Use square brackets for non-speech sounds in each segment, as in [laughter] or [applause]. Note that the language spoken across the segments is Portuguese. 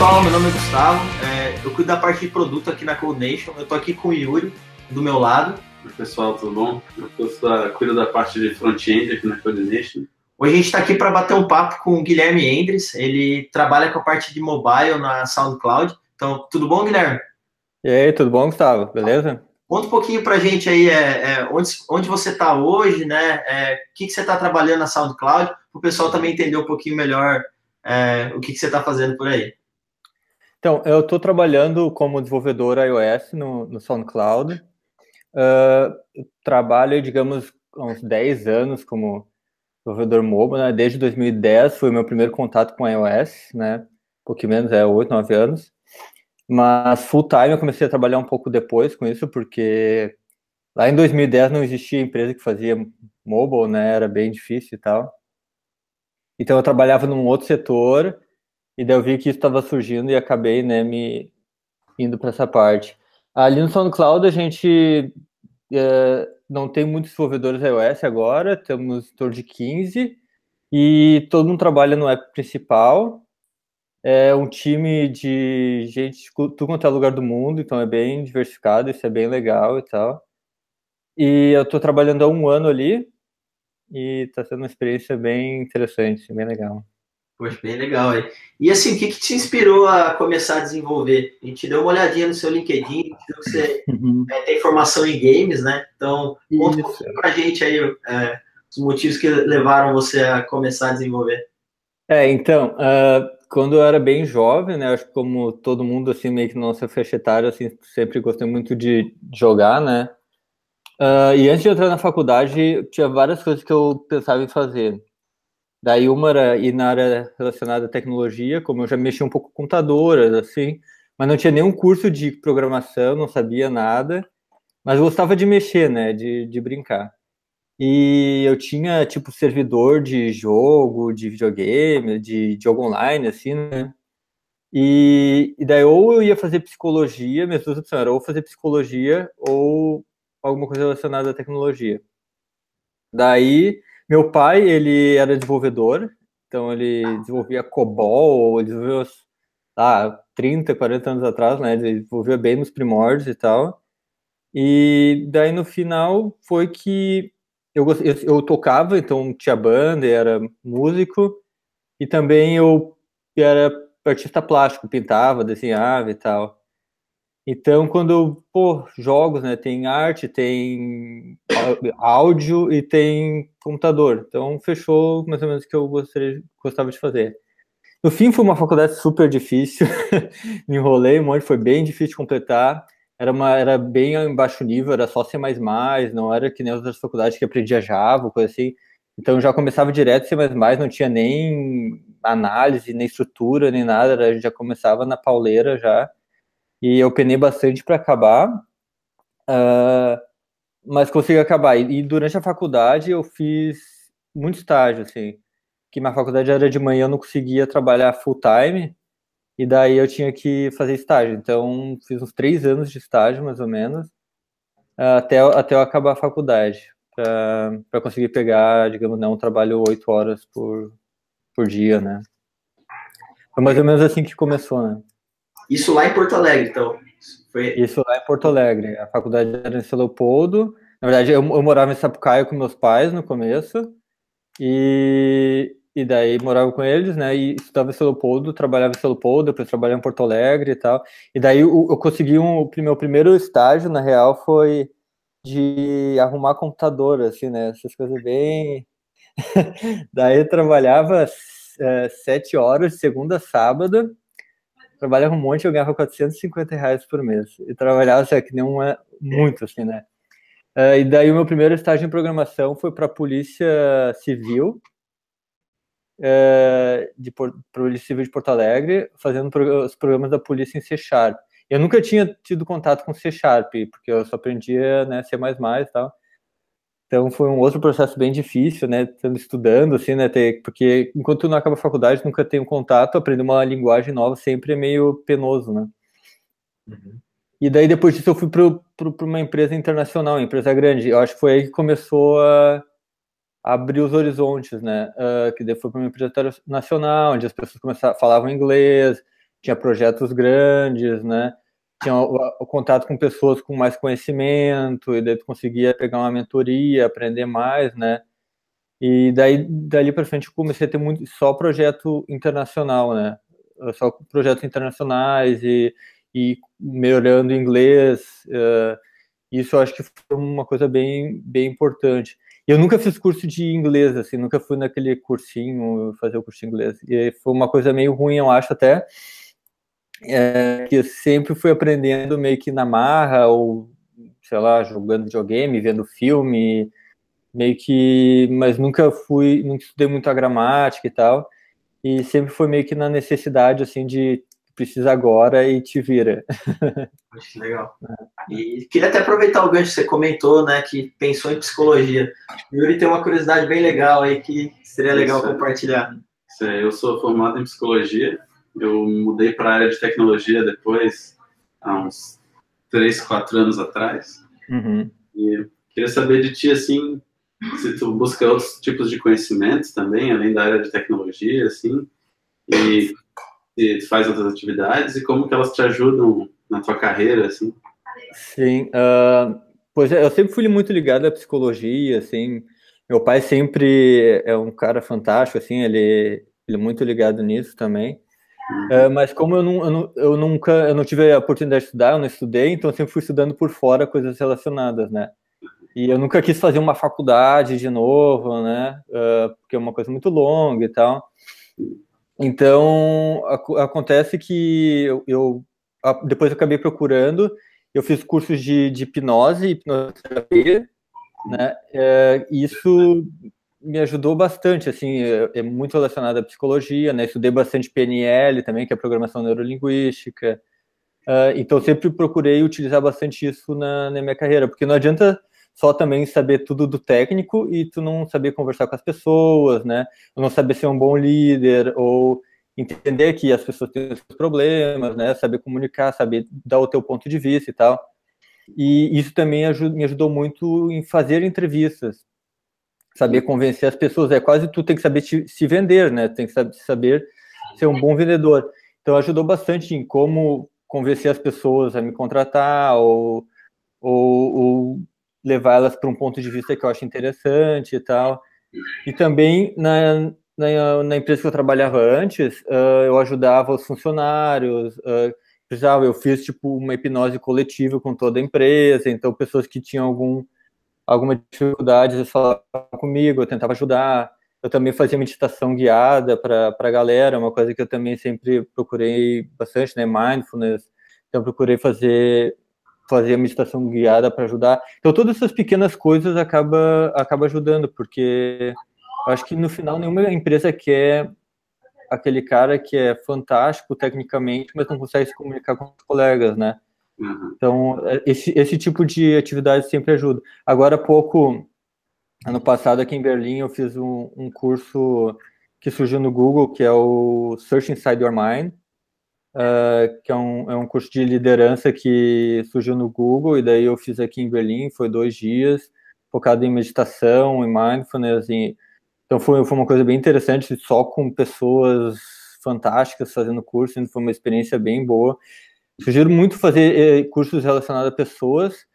pessoal, meu nome é Gustavo, é, eu cuido da parte de produto aqui na Codenation, eu tô aqui com o Yuri do meu lado. Oi, pessoal, tudo bom? Eu sou, cuido da parte de front-end aqui na Coordination. Hoje a gente está aqui para bater um papo com o Guilherme Endres, ele trabalha com a parte de mobile na SoundCloud. Então, tudo bom, Guilherme? E aí, tudo bom, Gustavo? Beleza? Conta um pouquinho para a gente aí é, é, onde, onde você está hoje, né? É, o que, que você está trabalhando na SoundCloud, para o pessoal também entender um pouquinho melhor é, o que, que você está fazendo por aí. Então, eu estou trabalhando como desenvolvedor iOS no, no SoundCloud. Uh, trabalho, digamos, há uns 10 anos como desenvolvedor mobile, né? Desde 2010 foi o meu primeiro contato com iOS, né? Um pouquinho menos, é 8, 9 anos. Mas full time eu comecei a trabalhar um pouco depois com isso, porque lá em 2010 não existia empresa que fazia mobile, né? Era bem difícil e tal. Então eu trabalhava num outro setor e daí eu vi que isso estava surgindo e acabei, né, me indo para essa parte. Ali no SoundCloud a gente é, não tem muitos desenvolvedores iOS agora, temos em torno de 15 e todo mundo trabalha no app principal. É um time de gente de tudo quanto é lugar do mundo, então é bem diversificado, isso é bem legal e tal. E eu estou trabalhando há um ano ali e está sendo uma experiência bem interessante, bem legal. Poxa, bem legal aí. E assim, o que, que te inspirou a começar a desenvolver? A gente deu uma olhadinha no seu LinkedIn, que você uhum. é, tem formação em games, né? Então, conta um pouquinho pra gente aí é, os motivos que levaram você a começar a desenvolver. É, então, uh, quando eu era bem jovem, né? Acho que como todo mundo, assim, meio que na nossa faixa etária, assim, sempre gostei muito de jogar, né? Uh, e antes de entrar na faculdade, tinha várias coisas que eu pensava em fazer. Daí uma era ir na área relacionada à tecnologia, como eu já mexia um pouco com computadoras, assim, mas não tinha nenhum curso de programação, não sabia nada, mas gostava de mexer, né, de, de brincar. E eu tinha, tipo, servidor de jogo, de videogame, de jogo online, assim, né? E, e daí ou eu ia fazer psicologia, minhas duas opções eram ou fazer psicologia ou alguma coisa relacionada à tecnologia. Daí meu pai, ele era desenvolvedor, então ele desenvolvia COBOL, ele desenvolveu, ah, 30, 40 anos atrás, né, ele desenvolvia bem nos primórdios e tal. E daí no final foi que eu, eu, eu tocava, então tinha banda, era músico, e também eu era artista plástico, pintava, desenhava e tal. Então, quando, pô, jogos, né, tem arte, tem áudio e tem computador. Então, fechou mais ou menos o que eu gostaria, gostava de fazer. No fim, foi uma faculdade super difícil, [laughs] me enrolei um monte, foi bem difícil de completar. Era, uma, era bem baixo nível, era só C++, não era que nem as outras faculdades que aprendia Java, coisa assim. Então, já começava direto C++, não tinha nem análise, nem estrutura, nem nada, a gente já começava na pauleira já e eu penei bastante para acabar, uh, mas consegui acabar. E, e, durante a faculdade eu fiz muito estágio, assim, que minha faculdade era de manhã, eu não conseguia trabalhar full time, e daí eu tinha que fazer estágio. Então, fiz uns três anos de estágio, mais ou menos, uh, até, até eu acabar a faculdade, para conseguir pegar, digamos, não, um trabalho oito horas por, por dia, né? Foi mais ou menos assim que começou, né? Isso lá em Porto Alegre, então. Foi... Isso lá em Porto Alegre. A faculdade era em Leopoldo. Na verdade, eu, eu morava em Sapucaia com meus pais no começo. E, e daí morava com eles, né? E estudava em Leopoldo, trabalhava em Leopoldo, depois trabalhava em Porto Alegre e tal. E daí eu, eu consegui um. O meu primeiro estágio, na real, foi de arrumar computador, assim, né? Essas coisas bem. [laughs] daí eu trabalhava é, sete horas, segunda a sábado trabalhava um monte, eu ganhava 450 reais por mês. E trabalhava, assim, que nem uma, muito, assim, né? Uh, e daí o meu primeiro estágio em programação foi para a Polícia Civil, uh, de Polícia Civil de Porto Alegre, fazendo pro, os programas da polícia em C Sharp. Eu nunca tinha tido contato com C Sharp, porque eu só aprendia né, C++ e tal. Então foi um outro processo bem difícil, né? Estando estudando, assim, né? Ter, porque enquanto não acaba a faculdade, nunca tem um contato, aprender uma linguagem nova sempre é meio penoso, né? Uhum. E daí depois disso eu fui para uma empresa internacional, uma empresa grande. Eu acho que foi aí que começou a, abrir os horizontes, né? Uh, que daí foi para uma empresa internacional, onde as pessoas começaram, falavam inglês, tinha projetos grandes, né? Tinha o, o, contato com pessoas com mais conhecimento, e daí tu conseguia pegar uma mentoria, aprender mais, né? E daí, dali para frente, eu comecei a ter muito, só projeto internacional, né? Só projetos internacionais e, e melhorando inglês. Uh, isso eu acho que foi uma coisa bem, bem importante. Eu nunca fiz curso de inglês, assim, nunca fui naquele cursinho, fazer o curso de inglês. E foi uma coisa meio ruim, eu acho, até, é, que eu sempre fui aprendendo meio que na marra, ou, sei lá, jogando videogame, vendo filme, meio que, mas nunca fui, nunca estudei muito a gramática e tal, e sempre foi meio que na necessidade, assim, de precisa agora e te vira. [laughs] Acho legal. E queria até aproveitar o gancho que você comentou, né, que pensou em psicologia. O Yuri tem uma curiosidade bem legal aí que seria legal Isso, compartilhar. Eu sou formado em psicologia, eu mudei para a área de tecnologia depois, há uns 3, 4 anos atrás. Uhum. E queria saber de ti, assim, se tu busca outros tipos de conhecimentos também, além da área de tecnologia, assim, e se faz outras atividades e como que elas te ajudam na tua carreira, assim? Sim, uh, pois é, eu sempre fui muito ligado à psicologia, assim, meu pai sempre é um cara fantástico, assim, ele, ele é muito ligado nisso também, uh, mas como eu, não, eu, não, eu, nunca, eu não tive a oportunidade de estudar, eu não estudei, então eu sempre fui estudando por fora coisas relacionadas, né, e eu nunca quis fazer uma faculdade de novo, né, uh, porque é uma coisa muito longa e tal, então, acontece que eu, eu, depois eu acabei procurando, eu fiz cursos de, de hipnose e hipnoterapia, né? É, isso me ajudou bastante, assim, é, é, muito relacionado à psicologia, né? Estudei bastante PNL também, que é programação neurolinguística. Uh, então, sempre procurei utilizar bastante isso na, na minha carreira, porque não adianta só também saber tudo do técnico e tu não saber conversar com as pessoas, né? Não saber ser um bom líder ou entender que as pessoas têm problemas, né? Saber comunicar, saber dar o teu ponto de vista e tal. E isso também me ajudou muito em fazer entrevistas, saber convencer as pessoas. É quase tu tem que saber te, se vender, né? Tem que saber ser um bom vendedor. Então ajudou bastante em como convencer as pessoas a me contratar ou, ou, ou levar elas para um ponto de vista que eu acho interessante e tal. E também na, na, na empresa que eu trabalhava antes, uh, eu ajudava os funcionários, uh, precisava, eu fiz tipo uma hipnose coletiva com toda a empresa, então pessoas que tinham algum, alguma dificuldade, eles falavam comigo, eu tentava ajudar. Eu também fazia meditação guiada para a galera, uma coisa que eu também sempre procurei bastante, né? Mindfulness. Então, procurei fazer fazer a meditação guiada para ajudar. Então, todas essas pequenas coisas acaba, acaba ajudando, porque eu acho que no final nenhuma empresa quer aquele cara que é fantástico tecnicamente, mas não consegue se comunicar com os colegas, né? Uhum. Então, é, esse, esse tipo de atividade sempre ajuda. Agora, há pouco, ano passado, aqui em Berlim, eu fiz um, um curso que surgiu no Google, que é o Search Inside Your Mind, uh, que é um, é um curso de liderança que surgiu no Google, e daí eu fiz aqui em Berlim, foi dois dias, focado em meditação, em mindfulness, em, então foi, foi uma coisa bem interessante, só com pessoas fantásticas fazendo curso, foi uma experiência bem boa. Sugiro muito fazer eh, cursos relacionados a pessoas.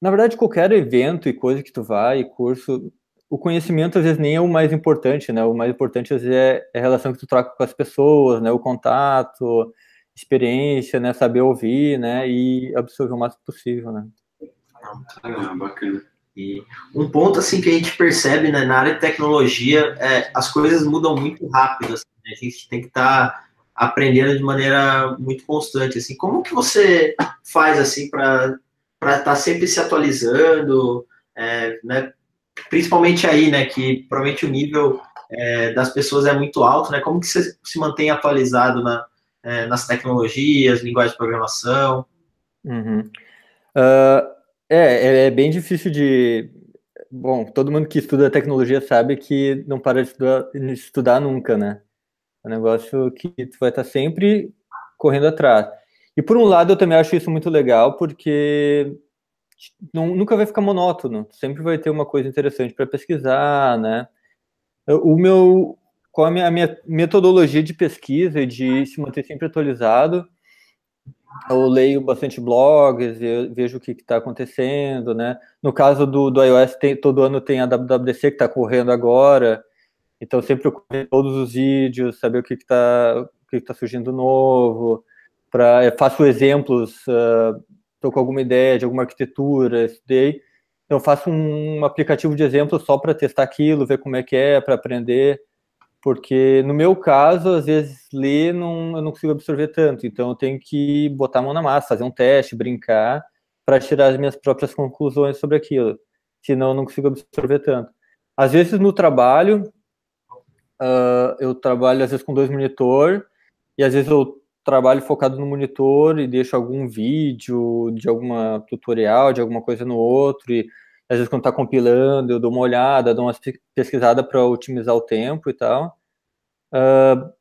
Na verdade, qualquer evento e coisa que tu vai, curso, o conhecimento às vezes nem é o mais importante, né? O mais importante às vezes é, é a relação que tu troca com as pessoas, né? O contato, experiência, né? Saber ouvir, né? E absorver o máximo possível, né? Ah, bacana. E um ponto assim que a gente percebe né, na área de tecnologia é as coisas mudam muito rápido. Assim, né? A gente tem que estar tá aprendendo de maneira muito constante. Assim, como que você faz assim para estar tá sempre se atualizando, é, né? principalmente aí, né, que provavelmente o nível é, das pessoas é muito alto, né? Como que você se mantém atualizado na, é, nas tecnologias, linguagem de programação? Uhum. Uh, é, é bem difícil de. Bom, todo mundo que estuda tecnologia sabe que não para de estudar, de estudar nunca, né? É um negócio que tu vai estar sempre correndo atrás. E por um lado, eu também acho isso muito legal, porque nunca vai ficar monótono, sempre vai ter uma coisa interessante para pesquisar, né? O meu qual a minha, a minha metodologia de pesquisa e de se manter sempre atualizado. Eu leio bastante blogs, vejo o que está acontecendo, né? No caso do, do iOS, tem, todo ano tem a WWDC que está correndo agora, então sempre eu todos os vídeos, saber o que está que está surgindo novo, para faço exemplos, estou uh, com alguma ideia de alguma arquitetura, estudei, então faço um, um aplicativo de exemplo só para testar aquilo, ver como é que é, para aprender porque no meu caso, às vezes, ler não, eu não consigo absorver tanto, então eu tenho que botar a mão na massa, fazer um teste, brincar, para tirar as minhas próprias conclusões sobre aquilo, senão eu não consigo absorver tanto. Às vezes, no trabalho, uh, eu trabalho às vezes com dois monitores, e às vezes eu trabalho focado no monitor e deixo algum vídeo de alguma tutorial, de alguma coisa no outro, e às vezes quando está compilando, eu dou uma olhada, dou uma pesquisada para otimizar o tempo e tal. Uh,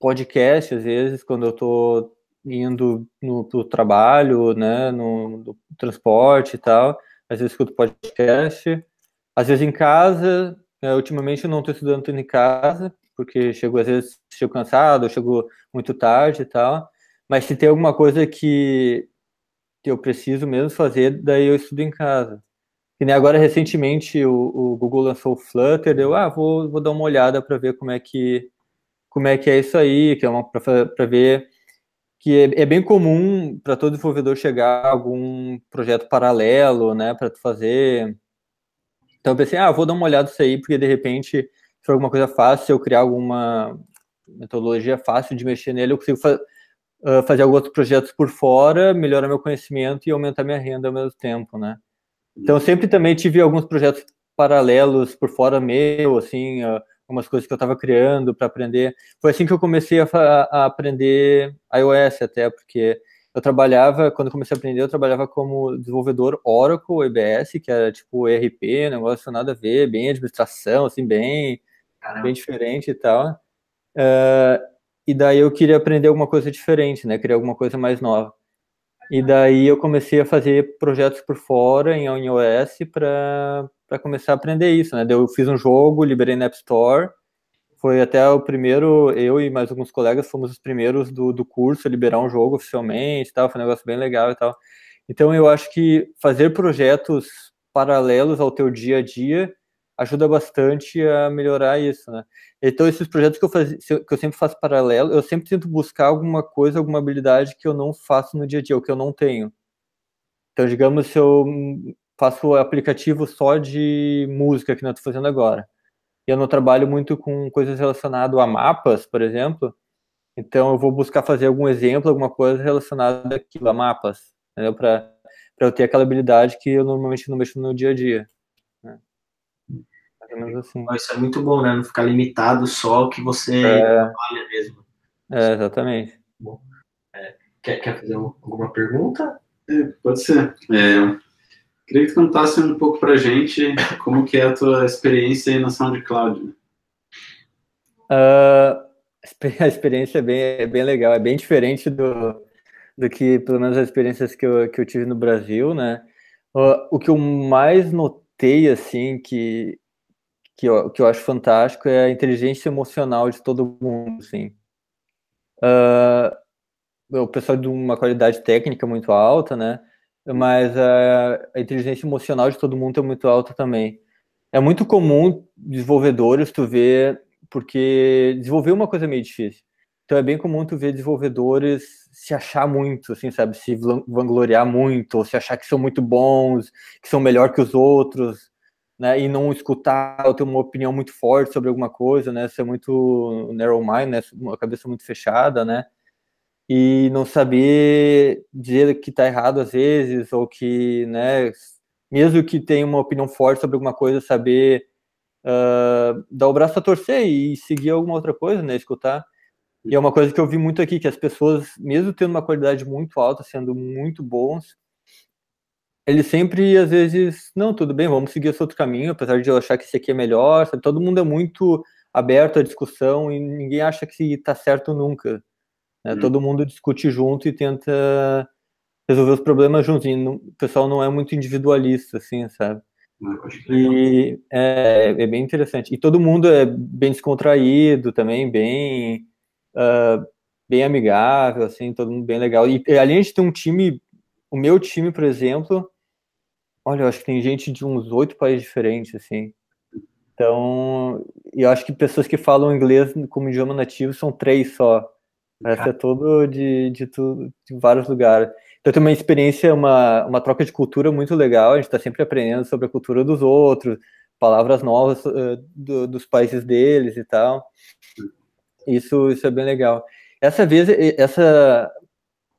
podcast, às vezes, quando eu estou indo no pro trabalho, né, no, no, transporte e tal, às vezes escuto podcast. Às vezes em casa, né, ultimamente eu não estou estudando em casa, porque chego às vezes chego cansado, chego muito tarde e tal. Mas se tem alguma coisa que, eu preciso mesmo fazer, daí eu estudo em casa. Que nem agora, recentemente, o, o Google lançou o Flutter, eu ah, vou, vou dar uma olhada para ver como é que como é que é isso aí, que é uma para ver que é, é bem comum para todo desenvolvedor chegar a algum projeto paralelo, né, para fazer. Então eu pensei, ah, vou dar uma olhada nisso aí, porque de repente, se for alguma coisa fácil, se eu criar alguma metodologia fácil de mexer nele, eu consigo fa uh, fazer alguns outros projetos por fora, melhorar meu conhecimento e aumentar minha renda ao mesmo tempo, né? Então, sempre também tive alguns projetos paralelos por fora meu, assim, algumas coisas que eu estava criando para aprender. Foi assim que eu comecei a, a, aprender iOS até, porque eu trabalhava, quando comecei a aprender, eu trabalhava como desenvolvedor Oracle EBS, que era tipo ERP, negócio nada a ver, bem administração, assim, bem, bem diferente e tal. Uh, e daí eu queria aprender alguma coisa diferente, né? Queria alguma coisa mais nova. E daí eu comecei a fazer projetos por fora em iOS para começar a aprender isso, né? Daí eu fiz um jogo, liberei na App Store. Foi até o primeiro, eu e mais alguns colegas fomos os primeiros do, do curso a liberar um jogo oficialmente, tal, foi um negócio bem legal e tal. Então eu acho que fazer projetos paralelos ao teu dia a dia ajuda bastante a melhorar isso, né? Então, esses projetos que eu, faz, que eu sempre faço paralelo, eu sempre tento buscar alguma coisa, alguma habilidade que eu não faço no dia a dia, ou que eu não tenho. Então, digamos, se eu faço aplicativo só de música, que não estou fazendo agora, eu não trabalho muito com coisas relacionadas a mapas, por exemplo, então eu vou buscar fazer algum exemplo, alguma coisa relacionada àquilo, a mapas, para eu ter aquela habilidade que eu normalmente não mexo no dia a dia menos assim. Isso é muito bom, né? Não ficar limitado só ao que você é... trabalha mesmo. É, exatamente. Bom, é, quer, quer fazer alguma pergunta? É, pode ser. É, queria que tu contasse um pouco pra gente como que é a tua experiência aí na SoundCloud. Uh, a experiência é bem, é bem legal, é bem diferente do, do que, pelo menos, as experiências que eu, que eu tive no Brasil, né? O, o que eu mais notei, assim, que que eu, que eu acho fantástico é a inteligência emocional de todo mundo, assim. Uh, o pessoal de uma qualidade técnica muito alta, né? Mas a, a, inteligência emocional de todo mundo é muito alta também. É muito comum desenvolvedores tu ver, porque desenvolver é uma coisa meio difícil. Então é bem comum tu ver desenvolvedores se achar muito, assim, sabe? Se vangloriar muito, ou se achar que são muito bons, que são melhor que os outros né, e não escutar ou ter uma opinião muito forte sobre alguma coisa, né, ser muito narrow mind, né, uma cabeça muito fechada, né, e não saber dizer que está errado às vezes, ou que, né, mesmo que tenha uma opinião forte sobre alguma coisa, saber uh, dar o braço a torcer e seguir alguma outra coisa, né, escutar. E é uma coisa que eu vi muito aqui, que as pessoas, mesmo tendo uma qualidade muito alta, sendo muito bons, ele sempre, às vezes, não, tudo bem, vamos seguir esse outro caminho, apesar de eu achar que esse aqui é melhor, sabe? todo mundo é muito aberto à discussão e ninguém acha que está certo nunca. Né? Hum. Todo mundo discute junto e tenta resolver os problemas juntos. E o pessoal não é muito individualista, assim, sabe? E é, é, bem interessante. E todo mundo é bem descontraído também, bem, uh, bem amigável, assim, todo mundo bem legal. E além de ter um time, o meu time, por exemplo, olha, eu acho que tem gente de uns oito países diferentes, assim. Então, eu acho que pessoas que falam inglês como idioma nativo são três só. Essa é todo de, de, tudo, de vários lugares. Então tem uma experiência, uma, uma troca de cultura muito legal. A gente está sempre aprendendo sobre a cultura dos outros, palavras novas uh, do, dos países deles e tal. Isso, isso é bem legal. Essa vez, essa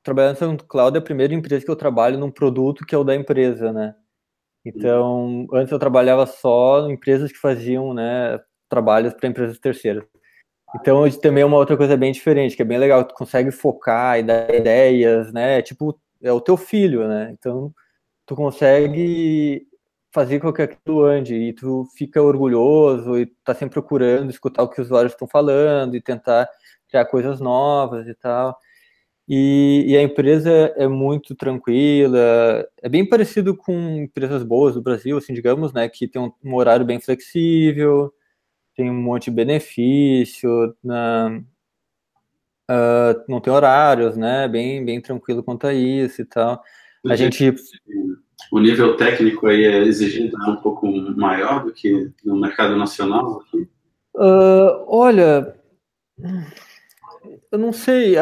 trabalhando no Cloud é a primeira empresa que eu trabalho num produto que é o da empresa, né? Então, antes eu trabalhava só em empresas que faziam, né, trabalhos para empresas terceiras. Então, também é uma outra coisa bem diferente, que é bem legal, tu consegue focar e dar ideias, né? Tipo, é o teu filho, né? Então, tu consegue fazer com que aquilo ande e tu fica orgulhoso e tá sempre procurando escutar o que os usuários estão falando e tentar criar coisas novas e tal. E, e, a empresa é muito tranquila, é bem parecido com empresas boas do Brasil, assim, digamos, né, que tem um, um horário bem flexível, tem um monte de benefício, na, Uh, não tem horários, né? Bem, bem tranquilo quanto a isso e tal. A gente. O nível técnico aí é exigido um pouco maior do que no mercado nacional aqui? Uh, olha, eu não sei.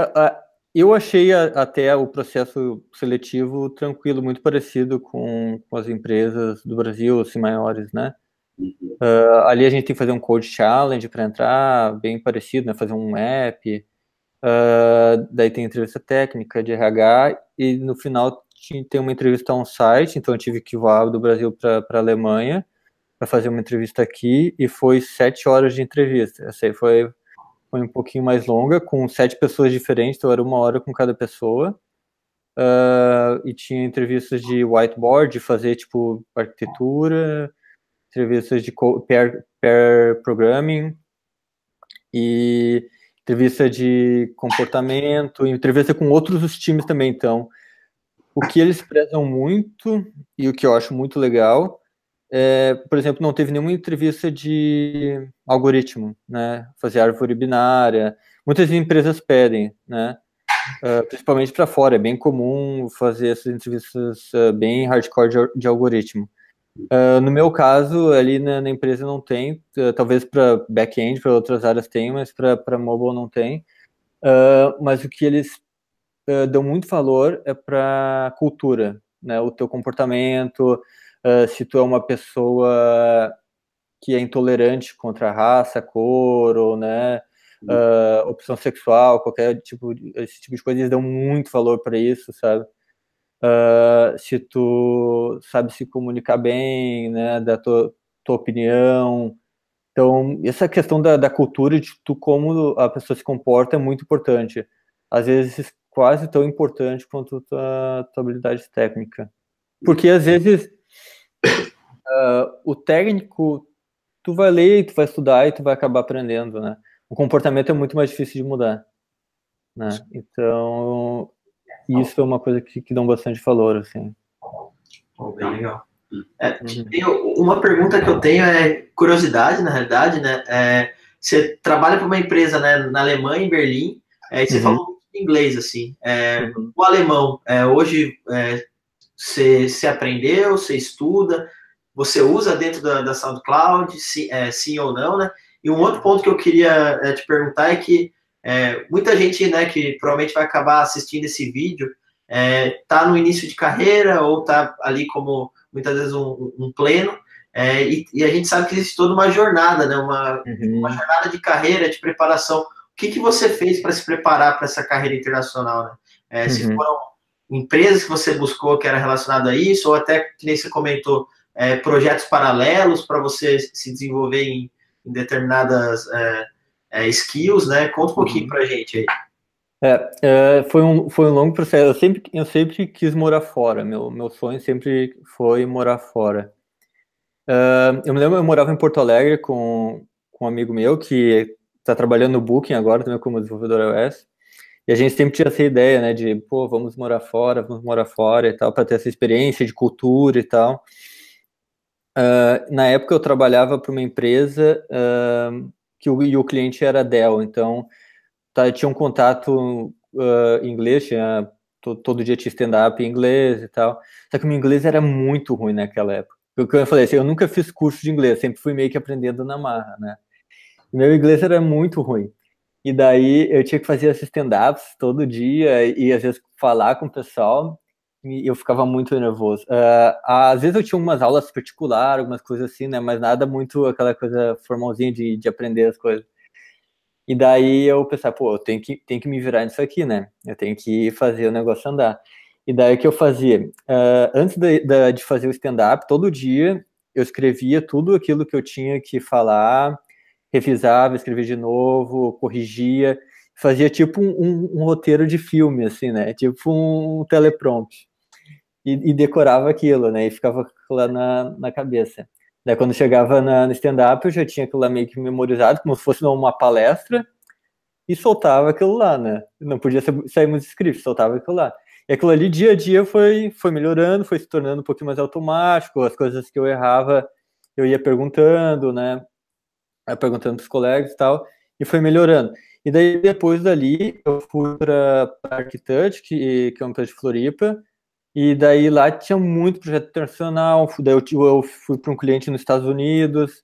Eu achei até o processo seletivo tranquilo, muito parecido com, com as empresas do Brasil, assim, maiores, né? Uh, ali a gente tem que fazer um code challenge para entrar, bem parecido, né? Fazer um app. Uh, daí tem entrevista técnica de RH e no final tem uma entrevista on-site, então eu tive que voar do Brasil para a Alemanha para fazer uma entrevista aqui e foi sete horas de entrevista. Essa aí foi, foi um pouquinho mais longa, com sete pessoas diferentes, então era uma hora com cada pessoa. Uh, e tinha entrevistas de whiteboard, fazer tipo arquitetura, entrevistas de pair, pair programming e entrevista de comportamento, entrevista com outros times também. Então, o que eles prezam muito e o que eu acho muito legal é, por exemplo, não teve nenhuma entrevista de algoritmo, né? Fazer árvore binária. Muitas empresas pedem, né? Uh, principalmente para fora, é bem comum fazer essas entrevistas uh, bem hardcore de, de algoritmo. Uh, no meu caso, ali na, na empresa não tem, uh, talvez para back-end, para outras áreas tem, mas para mobile não tem. Uh, mas o que eles dão muito valor é para cultura, né? O teu comportamento, se tu é uma pessoa que é intolerante contra a raça, cor, ou né, opção sexual, qualquer tipo, esse tipo de coisa, eles dão muito valor para isso, sabe? Uh, se tu sabe se comunicar bem, né, da tua, tua opinião. Então, essa questão da, da cultura de tu como a pessoa se comporta é muito importante. Às vezes, quase tão importante quanto a tua, tua habilidade técnica. Porque, às vezes, uh, o técnico, tu vai ler, tu vai estudar e tu vai acabar aprendendo, né? O comportamento é muito mais difícil de mudar. Né? Então, isso é uma coisa que, que dão bastante valor, assim. Oh, bem legal. É, uhum. uma pergunta que eu tenho é curiosidade, na realidade, né? É, você trabalha para uma empresa né, na Alemanha, em Berlim, é, e você uhum. falou inglês, assim. É, uhum. O alemão, é, hoje, é, você, você aprendeu, você estuda, você usa dentro da, da SoundCloud, sim, é, sim ou não, né? E um outro ponto que eu queria te perguntar é que é, muita gente, né, que provavelmente vai acabar assistindo esse vídeo, é, tá no início de carreira ou tá ali como muitas vezes um, um pleno, é, e, e, a gente sabe que existe toda uma jornada, né, uma, uhum. uma jornada de carreira, de preparação. O que, que você fez para se preparar para essa carreira internacional? Né? É, uhum. Se foram empresas que você buscou que era relacionado a isso, ou até, que nem você comentou, é, projetos paralelos para você se desenvolver em, em determinadas é, é, skills, né? Conta um pouquinho uhum. pra gente aí. É, é, foi, um, foi um longo processo. Eu sempre, eu sempre quis morar fora. Meu, meu sonho sempre foi morar fora. Uh, eu me lembro, eu morava em Porto Alegre com, com um amigo meu que está trabalhando no Booking agora também como desenvolvedor iOS. E a gente sempre tinha essa ideia, né, de, pô, vamos morar fora, vamos morar fora e tal, para ter essa experiência de cultura e tal. uh, na época eu trabalhava para uma empresa uh, que o, e o cliente era Dell, então tá, tinha um contato uh, inglês, tinha, todo, todo dia tinha stand-up em inglês e tal, só que o meu inglês era muito ruim naquela época. Que eu falei assim, eu nunca fiz curso de inglês, sempre fui meio que aprendendo na marra, né? Meu inglês era muito ruim. E daí eu tinha que fazer esses stand-ups todo dia e às vezes falar com o pessoal e eu ficava muito nervoso. Uh, às vezes eu tinha umas aulas particulares, algumas coisas assim, né? Mas nada muito aquela coisa formalzinha de, de aprender as coisas. E daí eu pensava, pô, eu tenho que, tenho que me virar nisso aqui, né? Eu tenho que fazer o negócio andar. E daí o que eu fazia? Uh, antes de, de, fazer o stand-up, todo dia eu escrevia tudo aquilo que eu tinha que falar, revisava, escrevia de novo, corrigia, fazia tipo um, um, um roteiro de filme, assim, né? Tipo um teleprompter. E, e, decorava aquilo, né? E ficava lá na, na cabeça. Daí quando chegava na, no stand-up, eu já tinha aquilo lá meio que memorizado, como se fosse uma palestra, e soltava aquilo lá, né? Não podia sair muito escrito, soltava aquilo lá. E aquilo ali, dia a dia, foi, foi melhorando, foi se tornando um pouquinho mais automático, as coisas que eu errava, eu ia perguntando, né? perguntando para os colegas e tal, e foi melhorando. E daí, depois dali, eu fui para Arquitect, que, que é uma empresa de Floripa, e daí lá tinha muito projeto internacional, daí eu, eu fui para um cliente nos Estados Unidos,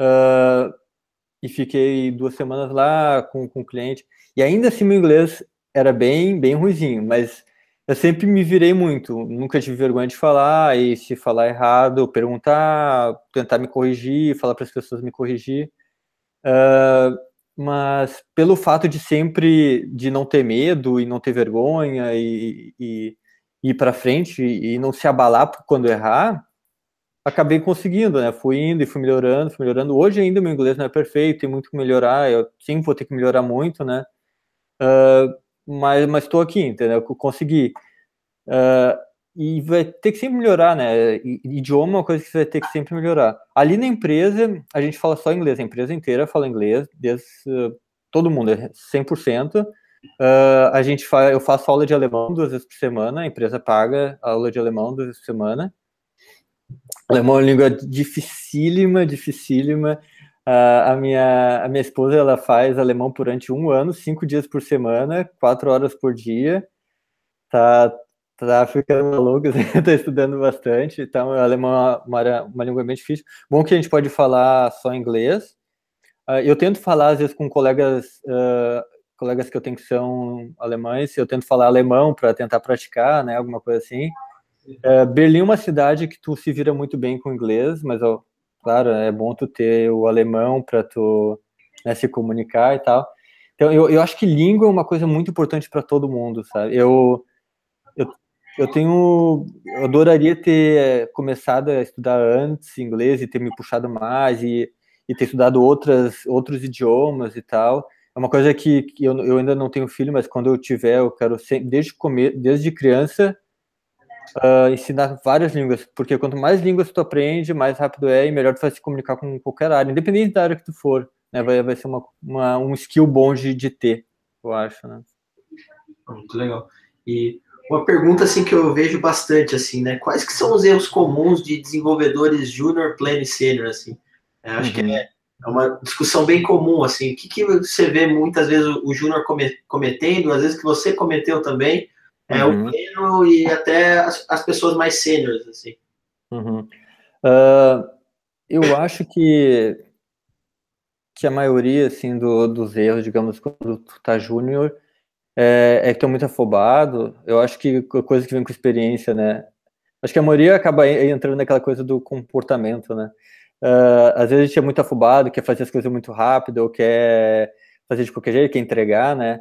uh, e fiquei duas semanas lá com, com o cliente, e ainda assim meu inglês era bem, bem ruizinho, mas eu sempre me virei muito, nunca tive vergonha de falar, e se falar errado, perguntar, tentar me corrigir, falar para as pessoas me corrigir. Uh, mas pelo fato de sempre de não ter medo e não ter vergonha e, e, ir para frente e não se abalar quando errar, acabei conseguindo, né? Fui indo e fui melhorando, fui melhorando. Hoje ainda meu inglês não é perfeito, tem muito que melhorar, eu sim vou ter que melhorar muito, né? Uh, mas mas estou aqui, entendeu? Consegui. Uh, e vai ter que sempre melhorar, né? Idioma é uma coisa que você vai ter que sempre melhorar. Ali na empresa, a gente fala só inglês, a empresa inteira fala inglês, desde, uh, todo mundo, é 100%. Uh, a gente fa eu faço aula de alemão duas vezes por semana, a empresa paga aula de alemão duas vezes por semana. Alemão é uma língua dificílima, dificílima. Uh, a, minha, a minha esposa ela faz alemão durante um ano, cinco dias por semana, quatro horas por dia. Tá, tá ficando maluco, [laughs] tá estudando bastante. Então, o alemão é uma, uma língua bem difícil. Bom que a gente pode falar só inglês. Uh, eu tento falar, às vezes, com colegas, uh, colegas que eu tenho que são alemães, eu tento falar alemão para tentar praticar, né, alguma coisa assim. Uh, Berlim é uma cidade que tu se vira muito bem com inglês, mas claro, é bom tu ter o alemão para tu né, se comunicar e tal. Então, eu, eu acho que língua é uma coisa muito importante para todo mundo, sabe? Eu, eu, eu tenho. Eu adoraria ter começado a estudar antes inglês e ter me puxado mais e, e ter estudado outras, outros idiomas e tal. É uma coisa que, que eu, eu ainda não tenho filho, mas quando eu tiver, eu quero, desde, comer, desde criança, uh, ensinar várias línguas, porque quanto mais línguas tu aprende, mais rápido é e melhor tu vai se comunicar com qualquer área, independente da área que tu for, né? Vai, vai ser uma, uma um skill bom de, de ter, eu acho, né? Muito legal. E uma pergunta assim que eu vejo bastante assim, né? Quais que são os erros comuns de desenvolvedores júnior, pleno e sênior assim? Eu acho uhum. que é, é, uma discussão bem comum assim. O que, que você vê muitas vezes o, o júnior cometendo, às vezes que você cometeu também, é uhum. o pleno e até as, as pessoas mais sêniores, assim. Uhum. Uh, eu acho que que a maioria assim do, dos erros, digamos, quando tu tá júnior, é, é que tu é muito afobado. Eu acho que coisa que vem com experiência, né? Acho que a maioria acaba entrando naquela coisa do comportamento, né? Uh, às vezes a gente é muito afobado, quer fazer as coisas muito rápido, ou quer fazer de qualquer jeito, quer entregar, né?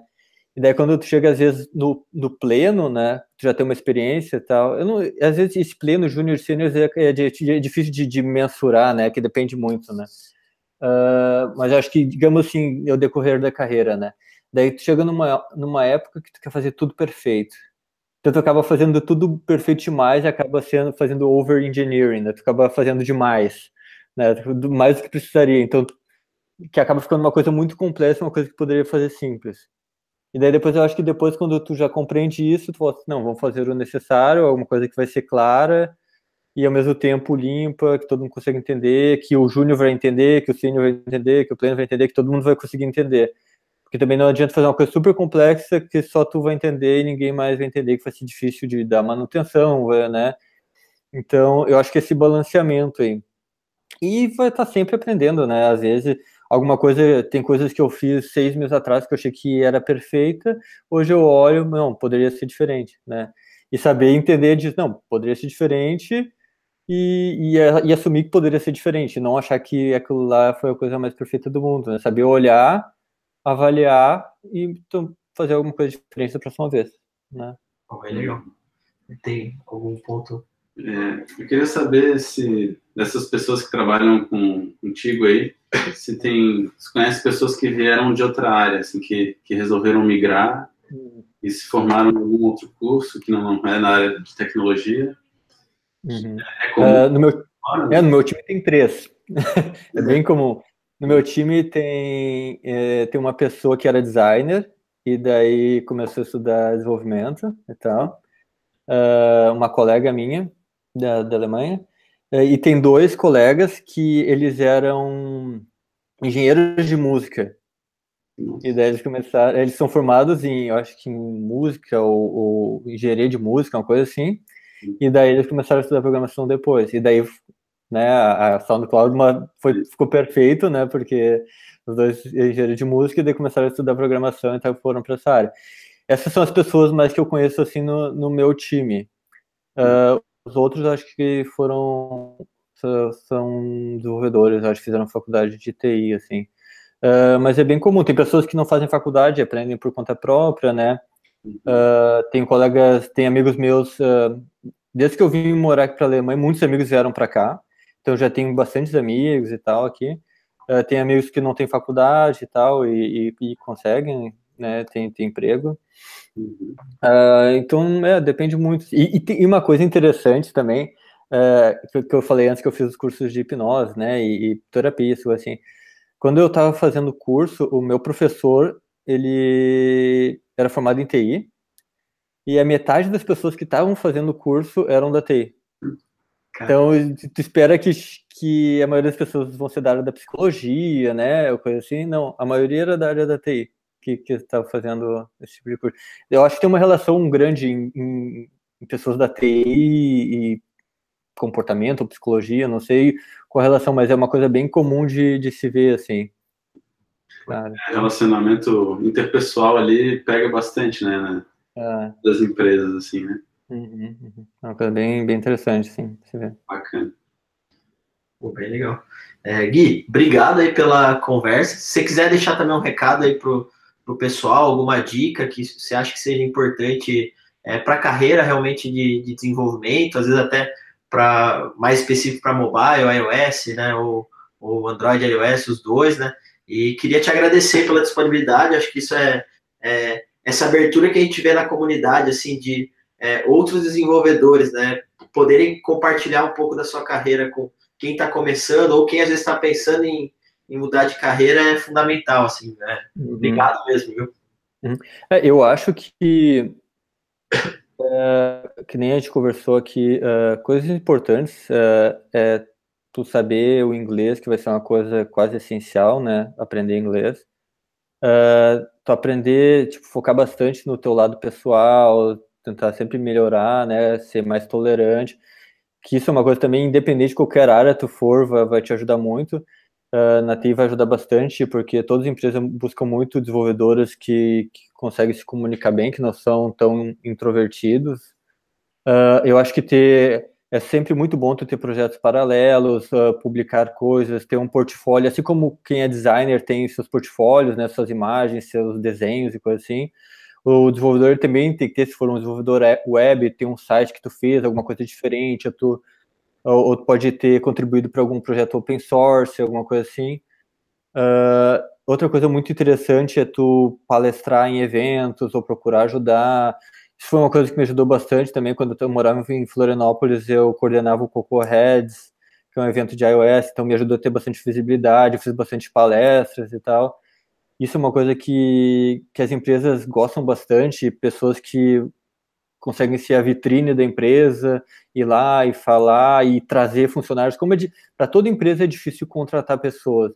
E daí quando tu chega às vezes no, no pleno, né, tu já tem uma experiência e tal, eu não, às vezes esse pleno, júnior, sênior é, é, é, difícil de, de, mensurar, né, que depende muito, né. Uh, mas acho que, digamos assim, é o decorrer da carreira, né. Daí tu chega numa, numa época que tu quer fazer tudo perfeito. Então tu acaba fazendo tudo perfeito demais e acaba sendo, fazendo over-engineering, né, tu acaba fazendo demais, né, mais do que precisaria. Então, que acaba ficando uma coisa muito complexa, uma coisa que poderia fazer simples. E daí depois eu acho que depois, quando tu já compreende isso, tu fala assim, não, vamos fazer o necessário, alguma coisa que vai ser clara, e ao mesmo tempo limpa, que todo mundo consegue entender, que o júnior vai entender, que o sênior vai entender, que o pleno vai entender, que todo mundo vai conseguir entender. Porque também não adianta fazer uma coisa super complexa que só tu vai entender e ninguém mais vai entender, que vai ser difícil de dar manutenção, né? Então, eu acho que esse balanceamento aí. E vai estar sempre aprendendo, né? Às vezes, alguma coisa, tem coisas que eu fiz seis meses atrás que eu achei que era perfeita, hoje eu olho, não, poderia ser diferente, né? E saber entender de, não, poderia ser diferente, e, e, e, assumir que poderia ser diferente, não achar que aquilo lá foi a coisa mais perfeita do mundo, né? Saber olhar, avaliar e então, fazer alguma coisa diferente da próxima vez, né? Oh, é legal. Tem algum ponto? É, eu queria saber se dessas pessoas que trabalham com, contigo aí, se tem, se conhece pessoas que vieram de outra área, assim, que, que resolveram migrar hum. e se formaram em algum outro curso que não é na área de tecnologia Uhum. É comum. Uh, no, meu, é, no meu time tem três. [laughs] é bem comum. No meu time tem, é, tem uma pessoa que era designer e daí começou a estudar desenvolvimento e tal. Uh, uma colega minha da, da Alemanha. Uh, e tem dois colegas que eles eram engenheiros de música. E daí eles começaram, eles são formados em, eu acho que em música ou, ou engenharia de música, uma coisa assim. E daí eles começaram a estudar programação depois. E daí, né, a SoundCloud foi, ficou perfeito, né, porque os dois engenheiros de música e daí começaram a estudar programação e então foram para essa área. Essas são as pessoas mais que eu conheço, assim, no, no meu time. Uh, os outros, acho que foram são desenvolvedores, acho que fizeram faculdade de TI, assim. Uh, mas é bem comum, tem pessoas que não fazem faculdade, aprendem por conta própria, né? Uh, tenho colegas, tem amigos meus, uh, desde que eu vim morar aqui para a Alemanha, muitos amigos vieram para cá, então já tenho bastantes amigos e tal aqui. Tem amigos que não têm faculdade e tal, e, e, e conseguem, né, tem, tem emprego. Então, é, depende muito. E, e, uma coisa interessante também, que, que, eu falei antes que eu fiz os cursos de hipnose, né, e, e terapia, assim. Quando eu estava fazendo o curso, o meu professor, ele era formado em TI, e a metade das pessoas que estavam fazendo o curso eram da TI. Então, tu espera que, que a maioria das pessoas vão ser da área da psicologia, né, ou coisa assim. Não, a maioria era da área da TI que estava fazendo esse tipo de curso. Eu acho que tem uma relação grande em, em, em pessoas da TI e comportamento ou psicologia, não sei qual a relação, mas é uma coisa bem comum de, de se ver, assim. Claro. É, relacionamento interpessoal ali pega bastante, né? né? É. Das empresas, assim, né? Uhum, uhum. É uma coisa bem, bem interessante, sim. Bacana. Pô, bem legal. É, Gui, obrigado aí pela conversa. Se você quiser deixar também um recado aí pro, pro pessoal, alguma dica que você acha que seja importante é, para a carreira realmente de, de, desenvolvimento, às vezes até para mais específico para mobile, iOS, né? Ou, ou Android iOS, os dois, né? E queria te agradecer pela disponibilidade, acho que isso é, é essa abertura que a gente vê na comunidade, assim, de é, outros desenvolvedores, né, poderem compartilhar um pouco da sua carreira com quem está começando ou quem às vezes está pensando em, em, mudar de carreira é fundamental, assim, né? Uhum. Obrigado mesmo, viu? Uhum. É, eu acho que é, [coughs] que nem a gente conversou aqui, uh, coisas importantes uh, é tu saber o inglês, que vai ser uma coisa quase essencial, né? Aprender inglês. Tu aprender, tipo, focar bastante no teu lado pessoal, tentar sempre melhorar, né? Ser mais tolerante. Que isso é uma coisa também, independente de qualquer área tu for, vai, vai te ajudar muito. Uh, na TI vai ajudar bastante, porque todas as empresas buscam muito desenvolvedores que, que conseguem se comunicar bem, que não são tão introvertidos. Uh, eu acho que ter é sempre muito bom ter projetos paralelos, uh, publicar coisas, ter um portfólio, assim como quem é designer tem seus portfólios, né, suas imagens, seus desenhos e coisas assim. O desenvolvedor também tem que ter, se for um desenvolvedor web, tem um site que tu fez, alguma coisa diferente, tu, ou, ou pode ter contribuído para algum projeto open source, alguma coisa assim. Uh, outra coisa muito interessante é tu palestrar em eventos ou procurar ajudar. Isso foi uma coisa que me ajudou bastante também. Quando eu morava em Florianópolis, eu coordenava o Coco Heads, que é um evento de iOS, então me ajudou a ter bastante visibilidade, eu fiz bastante palestras e tal. Isso é uma coisa que, que as empresas gostam bastante, pessoas que conseguem ser a vitrine da empresa, ir lá e falar e trazer funcionários. Como é para toda empresa é difícil contratar pessoas.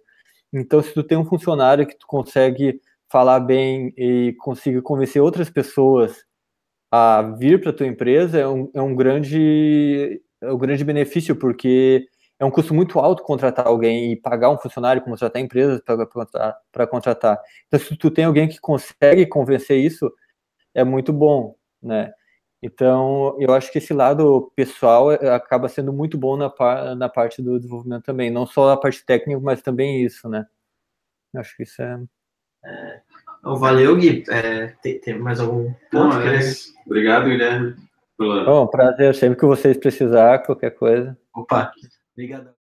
Então, se tu tem um funcionário que tu consegue falar bem e consiga convencer outras pessoas a vir para tua empresa, é um, é um grande é um grande benefício porque é um custo muito alto contratar alguém e pagar um funcionário, contratar empresas para contratar. Então, se tu tem alguém que consegue convencer isso, é muito bom, né? Então, eu acho que esse lado pessoal é, acaba sendo muito bom na, na parte do desenvolvimento também, não só a parte técnica, mas também isso, né? Eu acho que isso é. é... Valeu, Gui. É, tem, tem, mais algum ponto? Não, é Obrigado, Guilherme. Pela... Bom, prazer. Sempre que vocês precisar, qualquer coisa. Opa, obrigado.